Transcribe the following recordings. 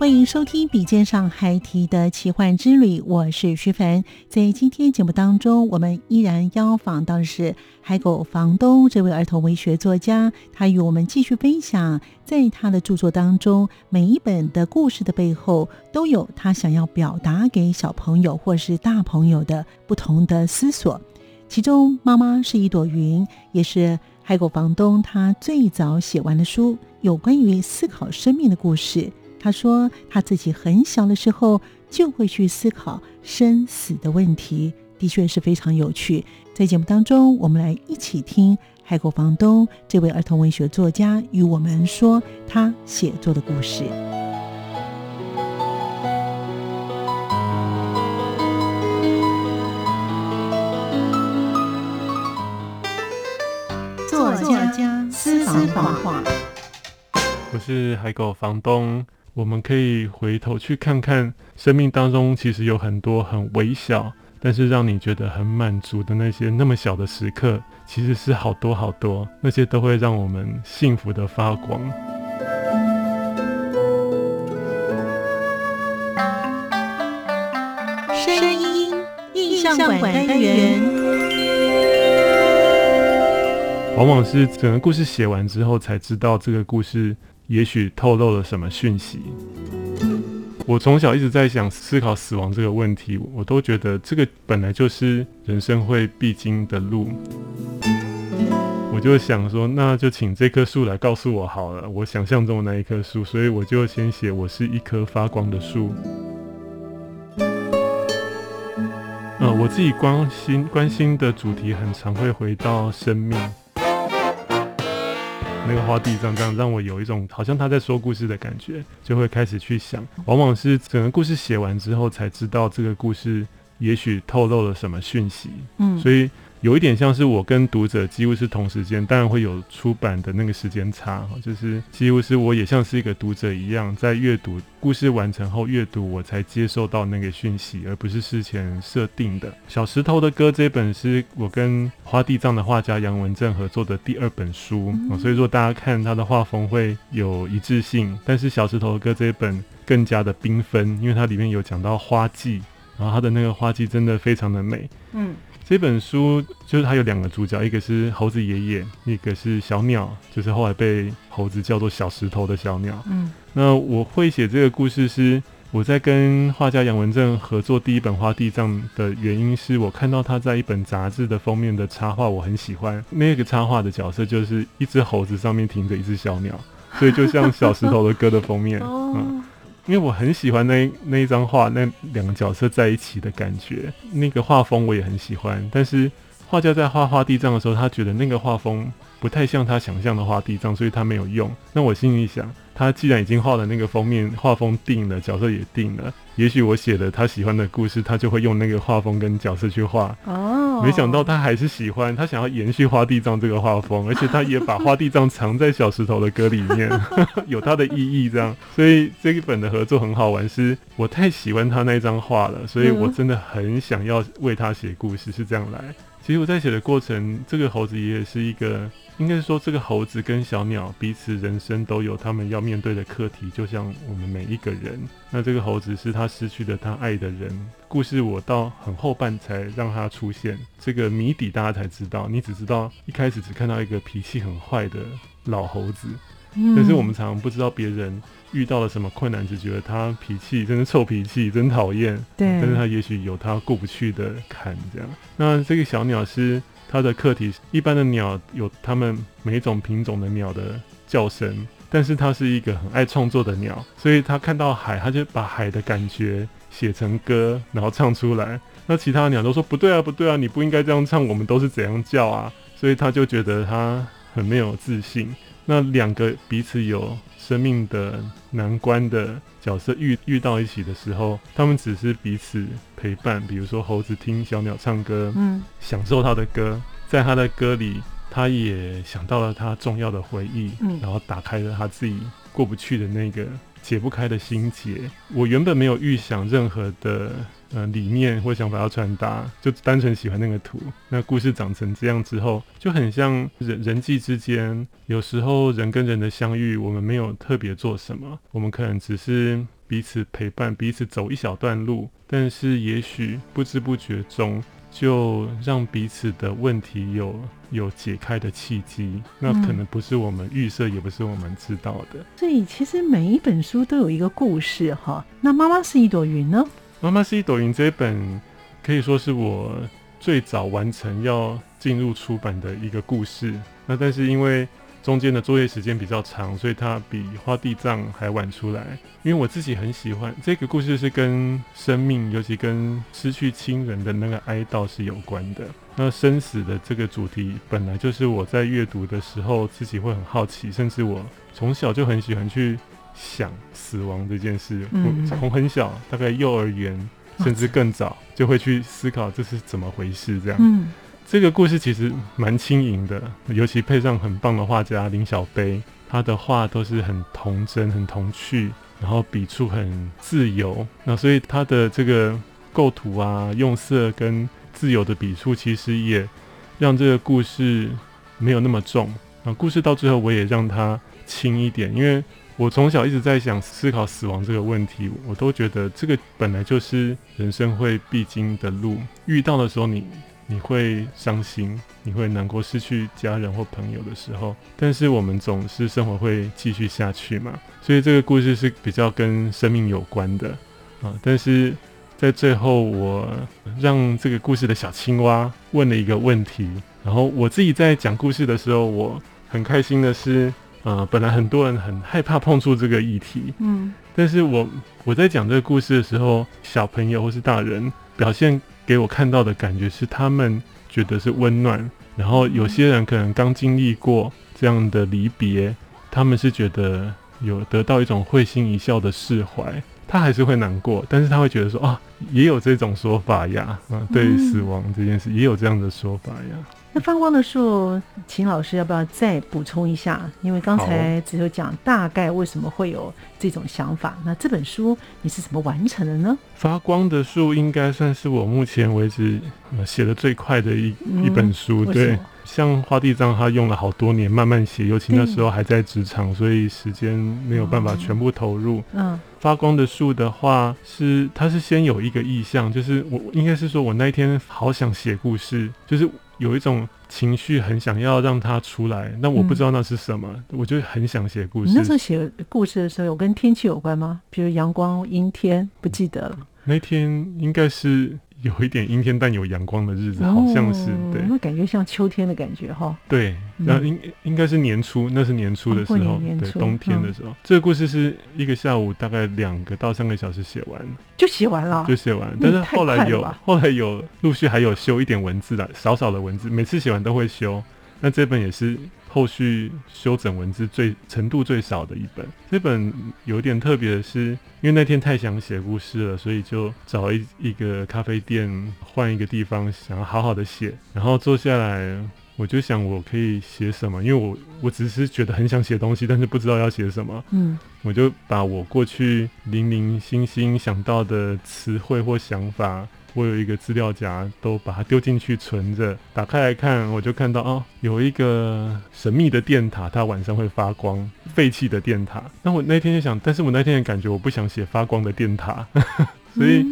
欢迎收听《笔尖上海提的奇幻之旅》，我是徐凡。在今天节目当中，我们依然邀访到的是海狗房东这位儿童文学作家，他与我们继续分享，在他的著作当中，每一本的故事的背后，都有他想要表达给小朋友或是大朋友的不同的思索。其中，《妈妈是一朵云》也是海狗房东他最早写完的书，有关于思考生命的故事。他说，他自己很小的时候就会去思考生死的问题，的确是非常有趣。在节目当中，我们来一起听海狗房东这位儿童文学作家与我们说他写作的故事。作家私房话，我是海狗房东。我们可以回头去看看，生命当中其实有很多很微小，但是让你觉得很满足的那些那么小的时刻，其实是好多好多，那些都会让我们幸福的发光。声音印象馆单元，往往是整个故事写完之后才知道这个故事。也许透露了什么讯息？我从小一直在想思考死亡这个问题，我都觉得这个本来就是人生会必经的路。我就想说，那就请这棵树来告诉我好了，我想象中的那一棵树。所以我就先写，我是一棵发光的树。呃，我自己关心关心的主题，很常会回到生命。那个花地藏这样让我有一种好像他在说故事的感觉，就会开始去想。往往是整个故事写完之后，才知道这个故事也许透露了什么讯息。嗯，所以。有一点像是我跟读者几乎是同时间，当然会有出版的那个时间差，就是几乎是我也像是一个读者一样，在阅读故事完成后阅读，我才接受到那个讯息，而不是事前设定的。小石头的歌这本是我跟花地藏的画家杨文正合作的第二本书，所以说大家看他的画风会有一致性，但是小石头的歌这一本更加的缤纷，因为它里面有讲到花季，然后它的那个花季真的非常的美，嗯。这本书就是它有两个主角，一个是猴子爷爷，一个是小鸟，就是后来被猴子叫做小石头的小鸟。嗯，那我会写这个故事是我在跟画家杨文正合作第一本画地藏的原因是我看到他在一本杂志的封面的插画，我很喜欢那个插画的角色就是一只猴子上面停着一只小鸟，所以就像小石头的歌的封面。嗯。因为我很喜欢那那一张画，那两个角色在一起的感觉，那个画风我也很喜欢。但是画家在画画地藏的时候，他觉得那个画风不太像他想象的画地藏，所以他没有用。那我心里想。他既然已经画了那个封面，画风定了，角色也定了，也许我写的他喜欢的故事，他就会用那个画风跟角色去画。哦，没想到他还是喜欢，他想要延续花地藏这个画风，而且他也把花地藏藏在小石头的歌里面，有他的意义。这样，所以这一本的合作很好玩，是我太喜欢他那张画了，所以我真的很想要为他写故事，是这样来。其实我在写的过程，这个猴子爷爷是一个，应该是说这个猴子跟小鸟彼此人生都有他们要面对的课题，就像我们每一个人。那这个猴子是他失去了他爱的人，故事我到很后半才让他出现，这个谜底大家才知道。你只知道一开始只看到一个脾气很坏的老猴子，但是我们常常不知道别人遇到了什么困难，只觉得他脾气真是臭脾气，真讨厌。对，但是他也许有他过不去的坎，这样。那这个小鸟是它的课题，一般的鸟有它们每一种品种的鸟的叫声，但是它是一个很爱创作的鸟，所以它看到海，它就把海的感觉写成歌，然后唱出来。那其他鸟都说不对啊，不对啊，你不应该这样唱，我们都是怎样叫啊？所以他就觉得他很没有自信。那两个彼此有生命的难关的角色遇遇到一起的时候，他们只是彼此陪伴。比如说猴子听小鸟唱歌，嗯，享受他的歌，在他的歌里，他也想到了他重要的回忆，嗯，然后打开了他自己过不去的那个解不开的心结。我原本没有预想任何的。呃，理念或想法要传达，就单纯喜欢那个图。那故事长成这样之后，就很像人人际之间，有时候人跟人的相遇，我们没有特别做什么，我们可能只是彼此陪伴，彼此走一小段路，但是也许不知不觉中，就让彼此的问题有有解开的契机。那可能不是我们预设，也不是我们知道的。所以其实每一本书都有一个故事哈。那妈妈是一朵云呢？妈妈是一朵云这一本可以说是我最早完成要进入出版的一个故事。那但是因为中间的作业时间比较长，所以它比花地藏还晚出来。因为我自己很喜欢这个故事，是跟生命，尤其跟失去亲人的那个哀悼是有关的。那生死的这个主题本来就是我在阅读的时候自己会很好奇，甚至我从小就很喜欢去。想死亡这件事，从很小，大概幼儿园甚至更早，就会去思考这是怎么回事。这样，这个故事其实蛮轻盈的，尤其配上很棒的画家林小杯，他的画都是很童真、很童趣，然后笔触很自由。那所以他的这个构图啊、用色跟自由的笔触，其实也让这个故事没有那么重。啊，故事到最后，我也让它轻一点，因为。我从小一直在想思考死亡这个问题，我都觉得这个本来就是人生会必经的路。遇到的时候，你你会伤心，你会难过，失去家人或朋友的时候，但是我们总是生活会继续下去嘛。所以这个故事是比较跟生命有关的啊。但是在最后，我让这个故事的小青蛙问了一个问题，然后我自己在讲故事的时候，我很开心的是。呃，本来很多人很害怕碰触这个议题，嗯，但是我我在讲这个故事的时候，小朋友或是大人表现给我看到的感觉是，他们觉得是温暖，然后有些人可能刚经历过这样的离别，他们是觉得有得到一种会心一笑的释怀，他还是会难过，但是他会觉得说啊，也有这种说法呀，啊，对死亡这件事也有这样的说法呀。那发光的树，秦老师要不要再补充一下？因为刚才只有讲大概为什么会有这种想法。那这本书你是怎么完成的呢？发光的树应该算是我目前为止写的最快的一一本书。对，像花地藏他用了好多年慢慢写，尤其那时候还在职场，所以时间没有办法全部投入。嗯，发光的树的话是，它是先有一个意向，就是我应该是说我那一天好想写故事，就是。有一种情绪很想要让它出来，那我不知道那是什么，我就很想写故事。那时候写故事的时候，有跟天气有关吗？比如阳光、阴天，不记得了。那天应该是。有一点阴天但有阳光的日子，好像是对，那感觉像秋天的感觉哈。对，那应应该是年初，那是年初的时候，对，冬天的时候。这个故事是一个下午大概两个到三个小时写完，就写完了，就写完。但是后来有，后来有陆续还有修一点文字的，少少的文字，每次写完都会修。那这本也是。后续修整文字最程度最少的一本，这本有点特别的是，因为那天太想写故事了，所以就找一一个咖啡店换一个地方，想要好好的写。然后坐下来，我就想我可以写什么，因为我我只是觉得很想写东西，但是不知道要写什么。嗯，我就把我过去零零星星想到的词汇或想法。我有一个资料夹，都把它丢进去存着。打开来看，我就看到哦，有一个神秘的电塔，它晚上会发光，废弃的电塔。那我那天就想，但是我那天的感觉，我不想写发光的电塔，所以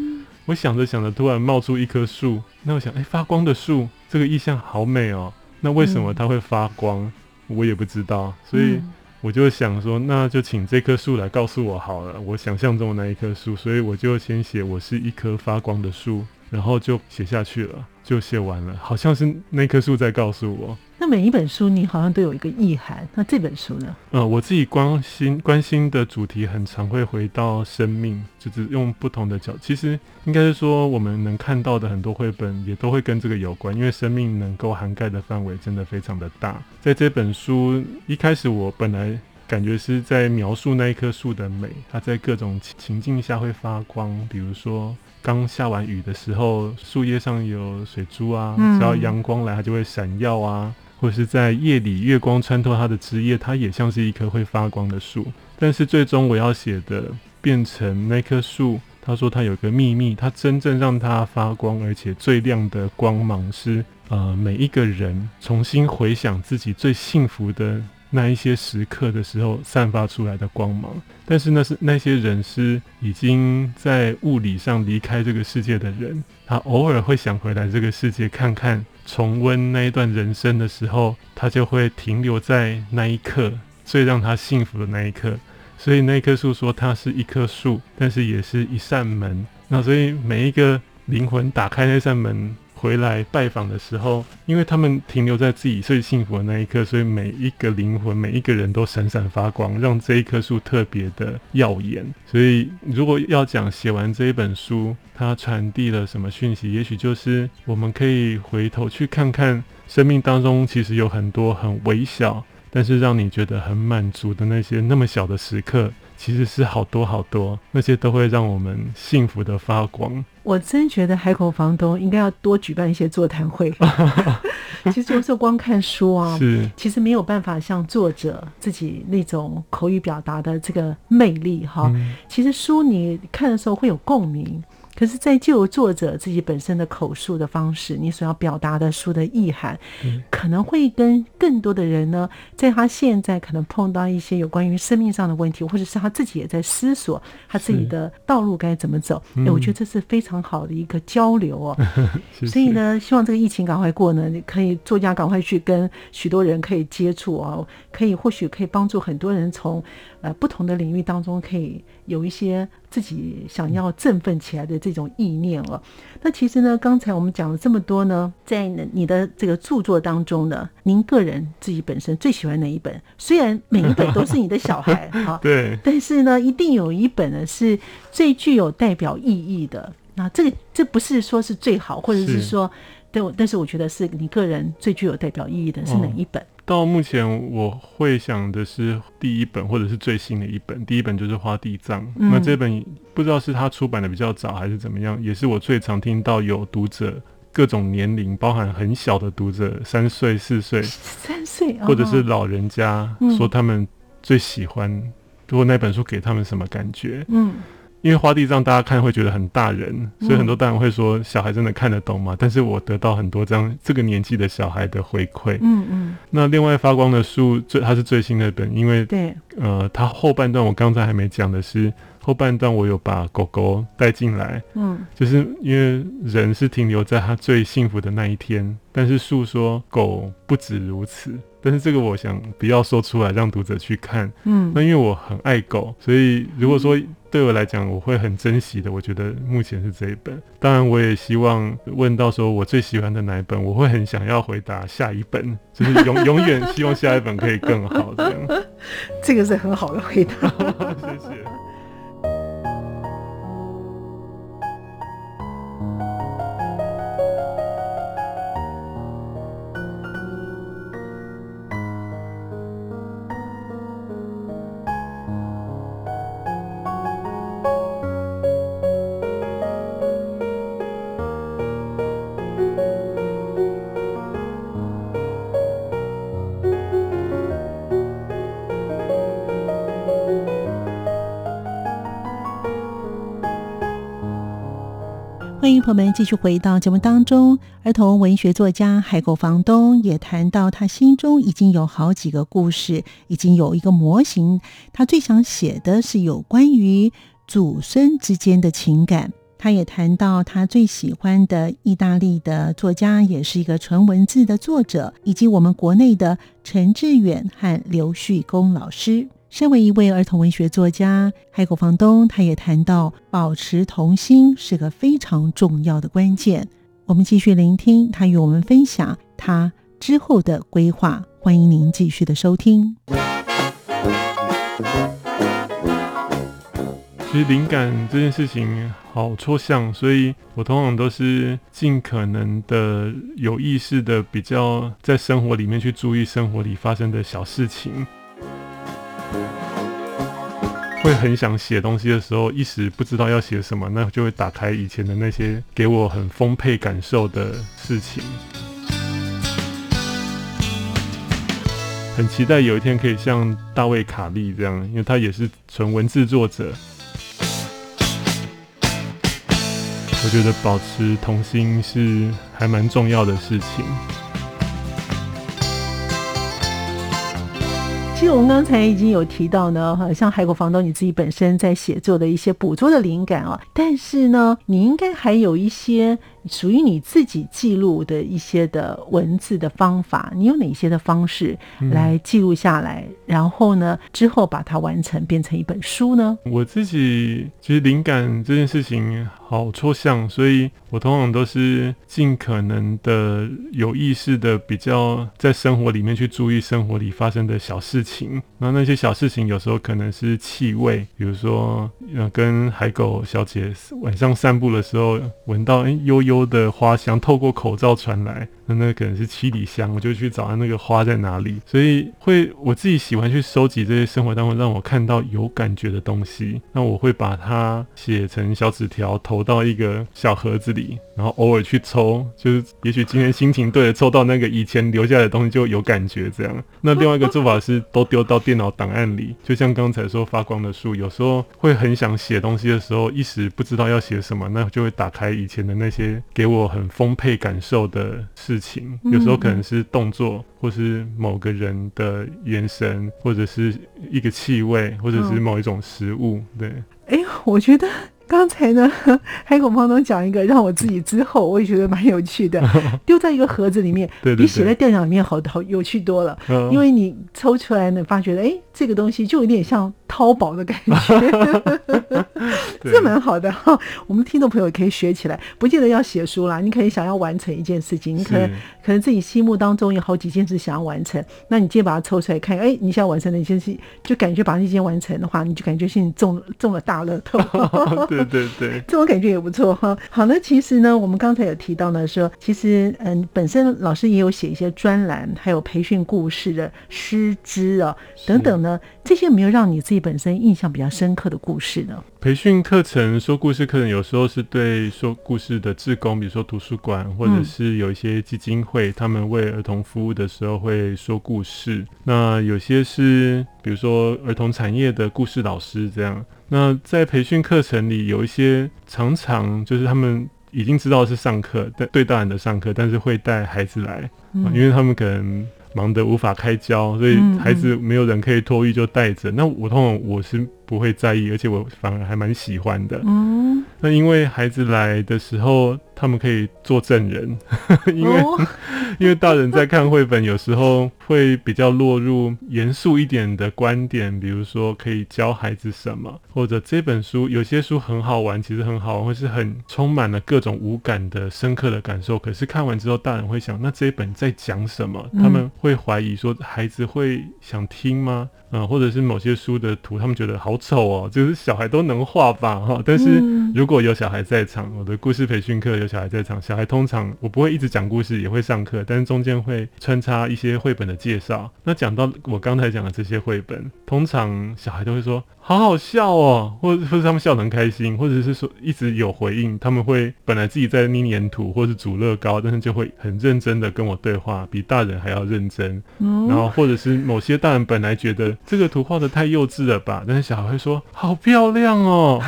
我想着想着，突然冒出一棵树。那我想，哎，发光的树，这个意象好美哦。那为什么它会发光？我也不知道。所以我就想说，那就请这棵树来告诉我好了，我想象中的那一棵树，所以我就先写我是一棵发光的树，然后就写下去了，就写完了，好像是那棵树在告诉我。那每一本书你好像都有一个意涵，那这本书呢？呃，我自己关心关心的主题很常会回到生命，就是用不同的角，其实应该是说我们能看到的很多绘本也都会跟这个有关，因为生命能够涵盖的范围真的非常的大。在这本书一开始，我本来感觉是在描述那一棵树的美，它在各种情境下会发光，比如说刚下完雨的时候，树叶上有水珠啊，只要阳光来，它就会闪耀啊。或是在夜里，月光穿透它的枝叶，它也像是一棵会发光的树。但是最终我要写的变成那棵树，他说它有个秘密，它真正让它发光，而且最亮的光芒是呃每一个人重新回想自己最幸福的那一些时刻的时候散发出来的光芒。但是那是那些人是已经在物理上离开这个世界的人，他偶尔会想回来这个世界看看。重温那一段人生的时候，他就会停留在那一刻最让他幸福的那一刻。所以那棵树说，它是一棵树，但是也是一扇门。那所以每一个灵魂打开那扇门。回来拜访的时候，因为他们停留在自己最幸福的那一刻，所以每一个灵魂、每一个人都闪闪发光，让这一棵树特别的耀眼。所以，如果要讲写完这一本书，它传递了什么讯息，也许就是我们可以回头去看看生命当中其实有很多很微小，但是让你觉得很满足的那些那么小的时刻。其实是好多好多，那些都会让我们幸福的发光。我真觉得海口房东应该要多举办一些座谈会。其实有时候光看书啊，是其实没有办法像作者自己那种口语表达的这个魅力哈。其实书你看的时候会有共鸣。可是，在就作者自己本身的口述的方式，你所要表达的书的意涵，可能会跟更多的人呢，在他现在可能碰到一些有关于生命上的问题，或者是他自己也在思索他自己的道路该怎么走。哎，我觉得这是非常好的一个交流哦。所以呢，希望这个疫情赶快过呢，你可以作家赶快去跟许多人可以接触哦，可以或许可以帮助很多人从呃不同的领域当中可以有一些自己想要振奋起来的。这种意念了，那其实呢，刚才我们讲了这么多呢，在你的这个著作当中呢，您个人自己本身最喜欢哪一本？虽然每一本都是你的小孩哈，对，但是呢，一定有一本呢是最具有代表意义的。那这个这不是说是最好，或者是说，对，但是我觉得是你个人最具有代表意义的是哪一本？到目前我会想的是第一本或者是最新的一本，第一本就是《花地藏》。那这本不知道是他出版的比较早还是怎么样，也是我最常听到有读者各种年龄，包含很小的读者，三岁、四岁、三岁，或者是老人家说他们最喜欢，如果那本书给他们什么感觉？嗯。因为花地藏大家看会觉得很大人，所以很多大人会说小孩真的看得懂吗？但是我得到很多这样这个年纪的小孩的回馈。嗯嗯。那另外发光的树最它是最新的本，因为对呃它后半段我刚才还没讲的是后半段我有把狗狗带进来。嗯。就是因为人是停留在他最幸福的那一天，但是树说狗不止如此。但是这个我想不要说出来，让读者去看。嗯，那因为我很爱狗，所以如果说对我来讲，我会很珍惜的。我觉得目前是这一本。当然，我也希望问到说我最喜欢的哪一本，我会很想要回答下一本，就是永 永远希望下一本可以更好这样。这个是很好的回答，谢谢。欢迎朋友们继续回到节目当中。儿童文学作家海狗房东也谈到，他心中已经有好几个故事，已经有一个模型。他最想写的是有关于祖孙之间的情感。他也谈到他最喜欢的意大利的作家，也是一个纯文字的作者，以及我们国内的陈志远和刘旭公老师。身为一位儿童文学作家，海狗房东他也谈到，保持童心是个非常重要的关键。我们继续聆听他与我们分享他之后的规划。欢迎您继续的收听。其实灵感这件事情好抽象，所以我通常都是尽可能的有意识的，比较在生活里面去注意生活里发生的小事情。会很想写东西的时候，一时不知道要写什么，那就会打开以前的那些给我很丰沛感受的事情。很期待有一天可以像大卫卡利这样，因为他也是纯文字作者。我觉得保持童心是还蛮重要的事情。其实我们刚才已经有提到呢，哈，像海狗房东你自己本身在写作的一些捕捉的灵感啊，但是呢，你应该还有一些。属于你自己记录的一些的文字的方法，你有哪些的方式来记录下来？然后呢，之后把它完成变成一本书呢？我自己其实灵感这件事情好抽象，所以我通常都是尽可能的有意识的比较在生活里面去注意生活里发生的小事情。那那些小事情有时候可能是气味，比如说呃跟海狗小姐晚上散步的时候闻到哎悠悠。的花香透过口罩传来，那那可能是七里香，我就去找那个花在哪里。所以会我自己喜欢去收集这些生活当中让我看到有感觉的东西，那我会把它写成小纸条，投到一个小盒子里，然后偶尔去抽，就是也许今天心情对了，抽到那个以前留下来的东西就有感觉这样。那另外一个做法是都丢到电脑档案里，就像刚才说发光的树，有时候会很想写东西的时候，一时不知道要写什么，那就会打开以前的那些。给我很丰沛感受的事情，有时候可能是动作，或是某个人的眼神，或者是一个气味，或者是某一种食物。对，哎，我觉得。刚才呢，海狗胖东讲一个，让我自己之后我也觉得蛮有趣的，丢在一个盒子里面，比写在电脑里面好好有趣多了。因为你抽出来呢，发觉哎，这个东西就有点像淘宝的感觉，这蛮好的哈。我们听众朋友可以学起来，不见得要写书啦，你可以想要完成一件事情，你可能可能自己心目当中有好几件事想要完成，那你今天把它抽出来看，哎，你想要完成的一件事，就感觉把那件完成的话，你就感觉是你中中了大乐透。对对对对，这种感觉也不错哈。好了其实呢，我们刚才有提到呢，说其实嗯，本身老师也有写一些专栏，还有培训故事的师资啊等等呢，这些有没有让你自己本身印象比较深刻的故事呢？培训课程、说故事课程，有时候是对说故事的志工，比如说图书馆，或者是有一些基金会，他们为儿童服务的时候会说故事。那有些是比如说儿童产业的故事老师这样。那在培训课程里，有一些常常就是他们已经知道是上课，但对大人的上课，但是会带孩子来，因为他们可能忙得无法开交，所以孩子没有人可以托育，就带着。那我通常我是。不会在意，而且我反而还蛮喜欢的。嗯，那因为孩子来的时候，他们可以做证人，因为 因为大人在看绘本，有时候会比较落入严肃一点的观点，比如说可以教孩子什么，或者这本书有些书很好玩，其实很好玩，或是很充满了各种无感的深刻的感受。可是看完之后，大人会想，那这一本在讲什么？他们会怀疑说，孩子会想听吗？嗯，或者是某些书的图，他们觉得好丑哦，就是小孩都能画吧，哈。但是如果有小孩在场，我的故事培训课有小孩在场，小孩通常我不会一直讲故事，也会上课，但是中间会穿插一些绘本的介绍。那讲到我刚才讲的这些绘本，通常小孩都会说。好好笑哦，或者或者他们笑得很开心，或者是说一直有回应，他们会本来自己在捏黏土或是煮乐高，但是就会很认真的跟我对话，比大人还要认真。然后或者是某些大人本来觉得这个图画的太幼稚了吧，但是小孩会说好漂亮哦，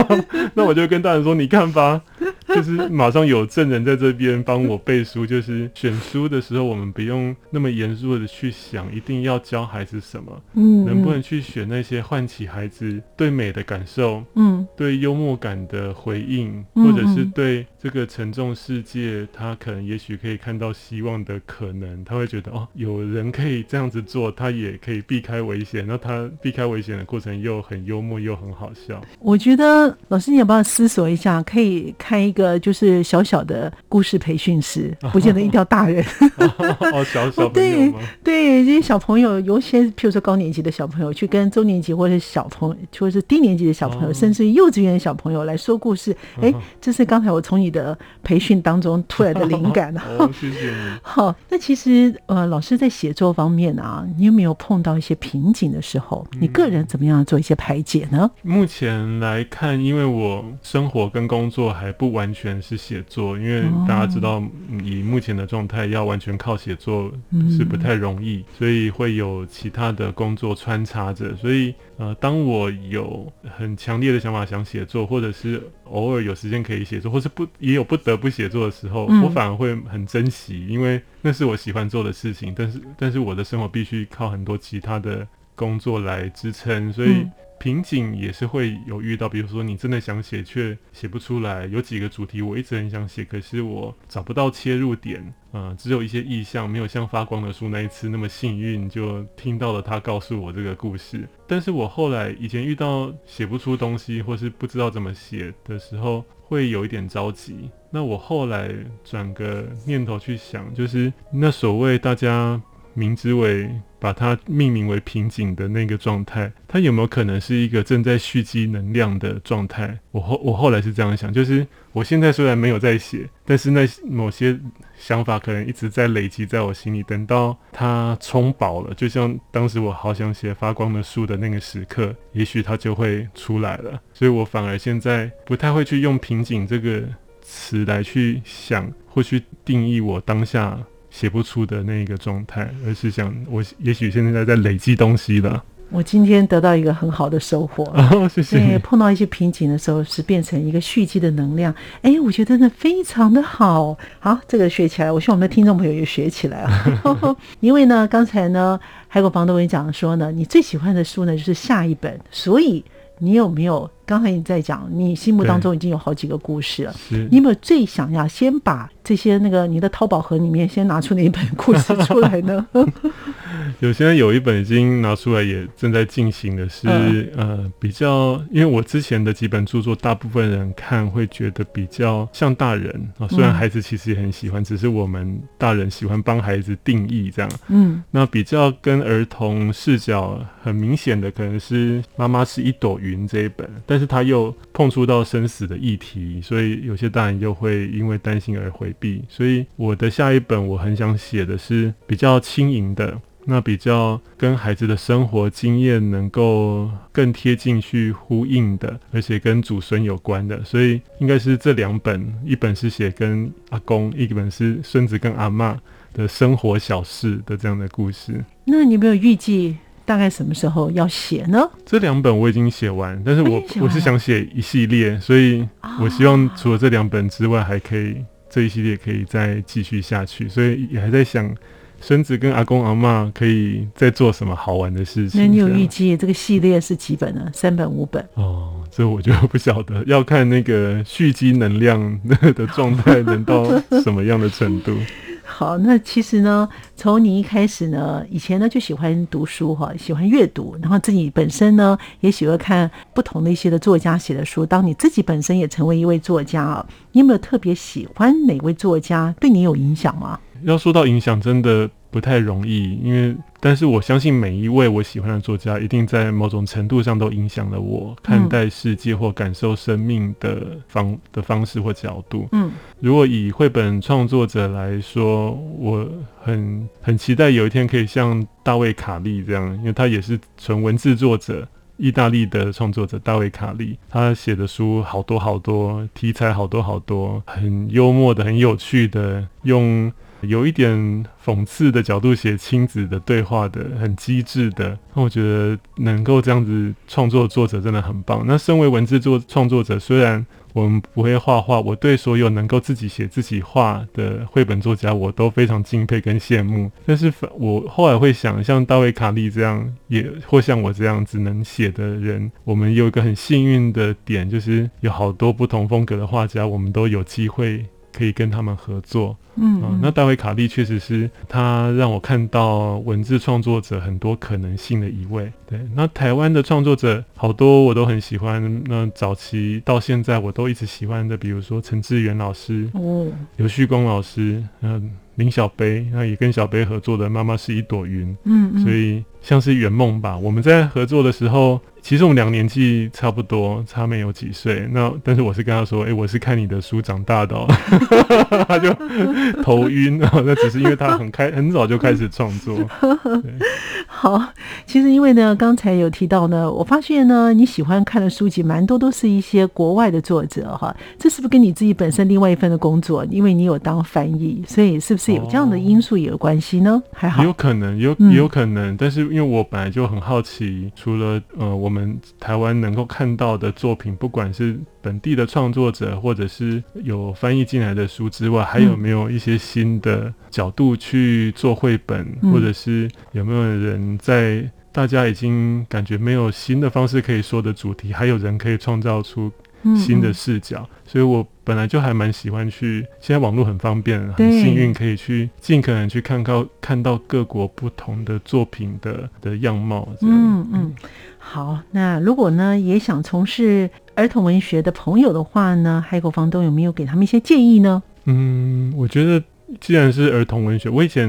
那我就跟大人说你看吧，就是马上有证人在这边帮我背书，就是选书的时候，我们不用那么严肃的去想一定要教孩子什么，嗯，能不能去选那些唤起孩子对美的感受，嗯，对幽默感的回应，或者是对这个沉重世界，他可能也许可以看到希望的可能，他会觉得哦，有人可以这样子做，他也可以避开危险，那他避开危险的过程又很幽默又很好笑。我觉得老师你要不要思索一下，可以开一个就是小小的故事培训师，不见得一定要大人。哦，小小朋友吗？对，这些小朋友，有些譬如说高年级的小朋友，去跟中年级或者小朋友，或者是低年级的小朋友，甚至于幼稚园的小朋友来说故事。哎，这是刚才我从你的培训当中突然的灵感啊！谢谢你。好，那其实呃，老师在写作方面啊，你有没有碰到一些瓶颈的时候？你个人怎么样做一些排解呢？目前来看，因为我生活跟工作还不完全是写作，因为大家知道，以目前的状态，要完全靠写作是不太容易，所以会有其他的工作穿插着。所以呃，当我有很强烈的想法想写作，或者是偶尔有时间可以写作，或是不也有不得不写作的时候，我反而会很珍惜，因为那是我喜欢做的事情。但是，但是我的生活必须靠很多其他的工作来支撑，所以。瓶颈也是会有遇到，比如说你真的想写却写不出来，有几个主题我一直很想写，可是我找不到切入点，呃，只有一些意象，没有像发光的书那一次那么幸运，就听到了他告诉我这个故事。但是我后来以前遇到写不出东西或是不知道怎么写的时候，会有一点着急。那我后来转个念头去想，就是那所谓大家。明之为把它命名为瓶颈的那个状态，它有没有可能是一个正在蓄积能量的状态？我后我后来是这样想，就是我现在虽然没有在写，但是那某些想法可能一直在累积在我心里，等到它充饱了，就像当时我好想写发光的树的那个时刻，也许它就会出来了。所以我反而现在不太会去用瓶颈这个词来去想或去定义我当下。写不出的那一个状态，而是想我也许现在在累积东西了。我今天得到一个很好的收获，谢谢。碰到一些瓶颈的时候，是变成一个蓄积的能量。哎，我觉得真的非常的好。好，这个学起来，我希望我们的听众朋友也学起来啊。因为呢，刚才呢，海狗房东跟你讲说呢，你最喜欢的书呢就是下一本，所以。你有没有？刚才你在讲，你心目当中已经有好几个故事了。你有没有最想要先把这些那个你的淘宝盒里面先拿出那一本故事出来呢？有现在有一本已经拿出来，也正在进行的是呃比较，因为我之前的几本著作，大部分人看会觉得比较像大人啊，虽然孩子其实也很喜欢，只是我们大人喜欢帮孩子定义这样。嗯，那比较跟儿童视角很明显的，可能是妈妈是一朵云这一本，但但是他又碰触到生死的议题，所以有些大人又会因为担心而回避。所以我的下一本我很想写的是比较轻盈的。那比较跟孩子的生活经验能够更贴近去呼应的，而且跟祖孙有关的，所以应该是这两本，一本是写跟阿公，一本是孙子跟阿妈的生活小事的这样的故事。那你有没有预计大概什么时候要写呢？这两本我已经写完，但是我我是想写一系列，所以我希望除了这两本之外，还可以这一系列可以再继续下去，所以也还在想。孙子跟阿公阿妈可以再做什么好玩的事情？那你有预计这个系列是几本呢？三本、五本？哦，这我就不晓得，要看那个蓄积能量的状态能到什么样的程度。好，那其实呢，从你一开始呢，以前呢就喜欢读书哈，喜欢阅读，然后自己本身呢也喜欢看不同的一些的作家写的书。当你自己本身也成为一位作家啊，你有没有特别喜欢哪位作家？对你有影响吗？要说到影响，真的不太容易，因为但是我相信每一位我喜欢的作家，一定在某种程度上都影响了我看待世界或感受生命的方的方式或角度。嗯，如果以绘本创作者来说，我很很期待有一天可以像大卫卡利这样，因为他也是纯文字作者，意大利的创作者大卫卡利，他写的书好多好多，题材好多好多，很幽默的，很有趣的，用。有一点讽刺的角度写亲子的对话的，很机智的。那我觉得能够这样子创作作者真的很棒。那身为文字作创作者，虽然我们不会画画。我对所有能够自己写自己画的绘本作家，我都非常敬佩跟羡慕。但是反我后来会想，像大卫卡利这样，也或像我这样只能写的人，我们有一个很幸运的点，就是有好多不同风格的画家，我们都有机会。可以跟他们合作，嗯，那大卫卡利确实是他让我看到文字创作者很多可能性的一位。对，那台湾的创作者好多我都很喜欢，那早期到现在我都一直喜欢的，比如说陈志远老师，哦，刘旭光老师，嗯。林小杯，那也跟小杯合作的《妈妈是一朵云》，嗯，所以像是圆梦吧。我们在合作的时候，其实我们两年纪差不多，差没有几岁。那但是我是跟他说，哎，我是看你的书长大的，哦，他就头晕。那只是因为他很开，很早就开始创作。好，其实因为呢，刚才有提到呢，我发现呢，你喜欢看的书籍蛮多，都是一些国外的作者哈。这是不是跟你自己本身另外一份的工作？因为你有当翻译，所以是不是？是有这样的因素也有关系呢，还好有可能有也有可能，但是因为我本来就很好奇，除了呃我们台湾能够看到的作品，不管是本地的创作者，或者是有翻译进来的书之外，还有没有一些新的角度去做绘本，或者是有没有人在大家已经感觉没有新的方式可以说的主题，还有人可以创造出新的视角，所以我。本来就还蛮喜欢去，现在网络很方便，很幸运可以去尽可能去看到看到各国不同的作品的的样貌。嗯嗯，好，那如果呢也想从事儿童文学的朋友的话呢，海口房东有没有给他们一些建议呢？嗯，我觉得既然是儿童文学，我以前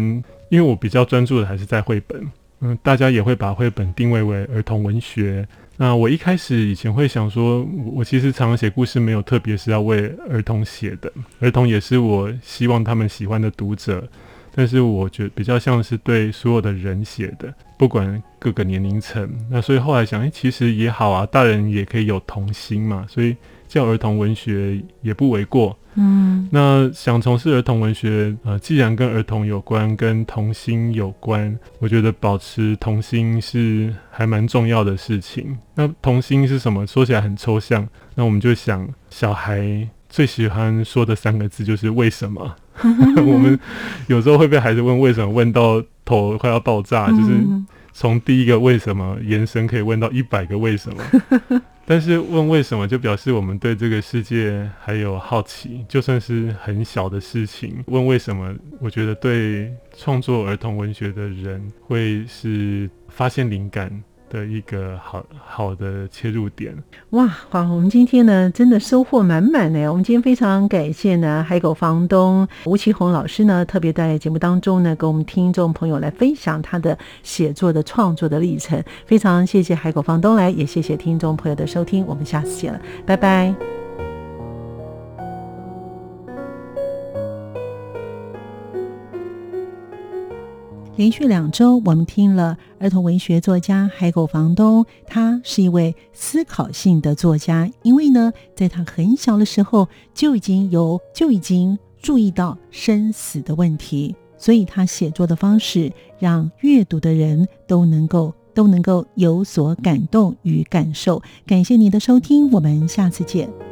因为我比较专注的还是在绘本，嗯，大家也会把绘本定位为儿童文学。那我一开始以前会想说，我其实常常写故事，没有特别是要为儿童写的，儿童也是我希望他们喜欢的读者，但是我觉得比较像是对所有的人写的，不管各个年龄层。那所以后来想，哎，其实也好啊，大人也可以有童心嘛，所以叫儿童文学也不为过。嗯，那想从事儿童文学，呃，既然跟儿童有关，跟童心有关，我觉得保持童心是还蛮重要的事情。那童心是什么？说起来很抽象，那我们就想，小孩最喜欢说的三个字就是为什么。我们有时候会被孩子问为什么，问到头快要爆炸，就是从第一个为什么延伸，可以问到一百个为什么。但是问为什么，就表示我们对这个世界还有好奇，就算是很小的事情，问为什么，我觉得对创作儿童文学的人会是发现灵感。的一个好好的切入点哇！好，我们今天呢，真的收获满满呢。我们今天非常感谢呢，海口房东吴奇宏老师呢，特别在节目当中呢，跟我们听众朋友来分享他的写作的创作的历程。非常谢谢海口房东来，也谢谢听众朋友的收听。我们下次见了，拜拜。连续两周，我们听了儿童文学作家海狗房东，他是一位思考性的作家，因为呢，在他很小的时候就已经有就已经注意到生死的问题，所以他写作的方式让阅读的人都能够都能够有所感动与感受。感谢您的收听，我们下次见。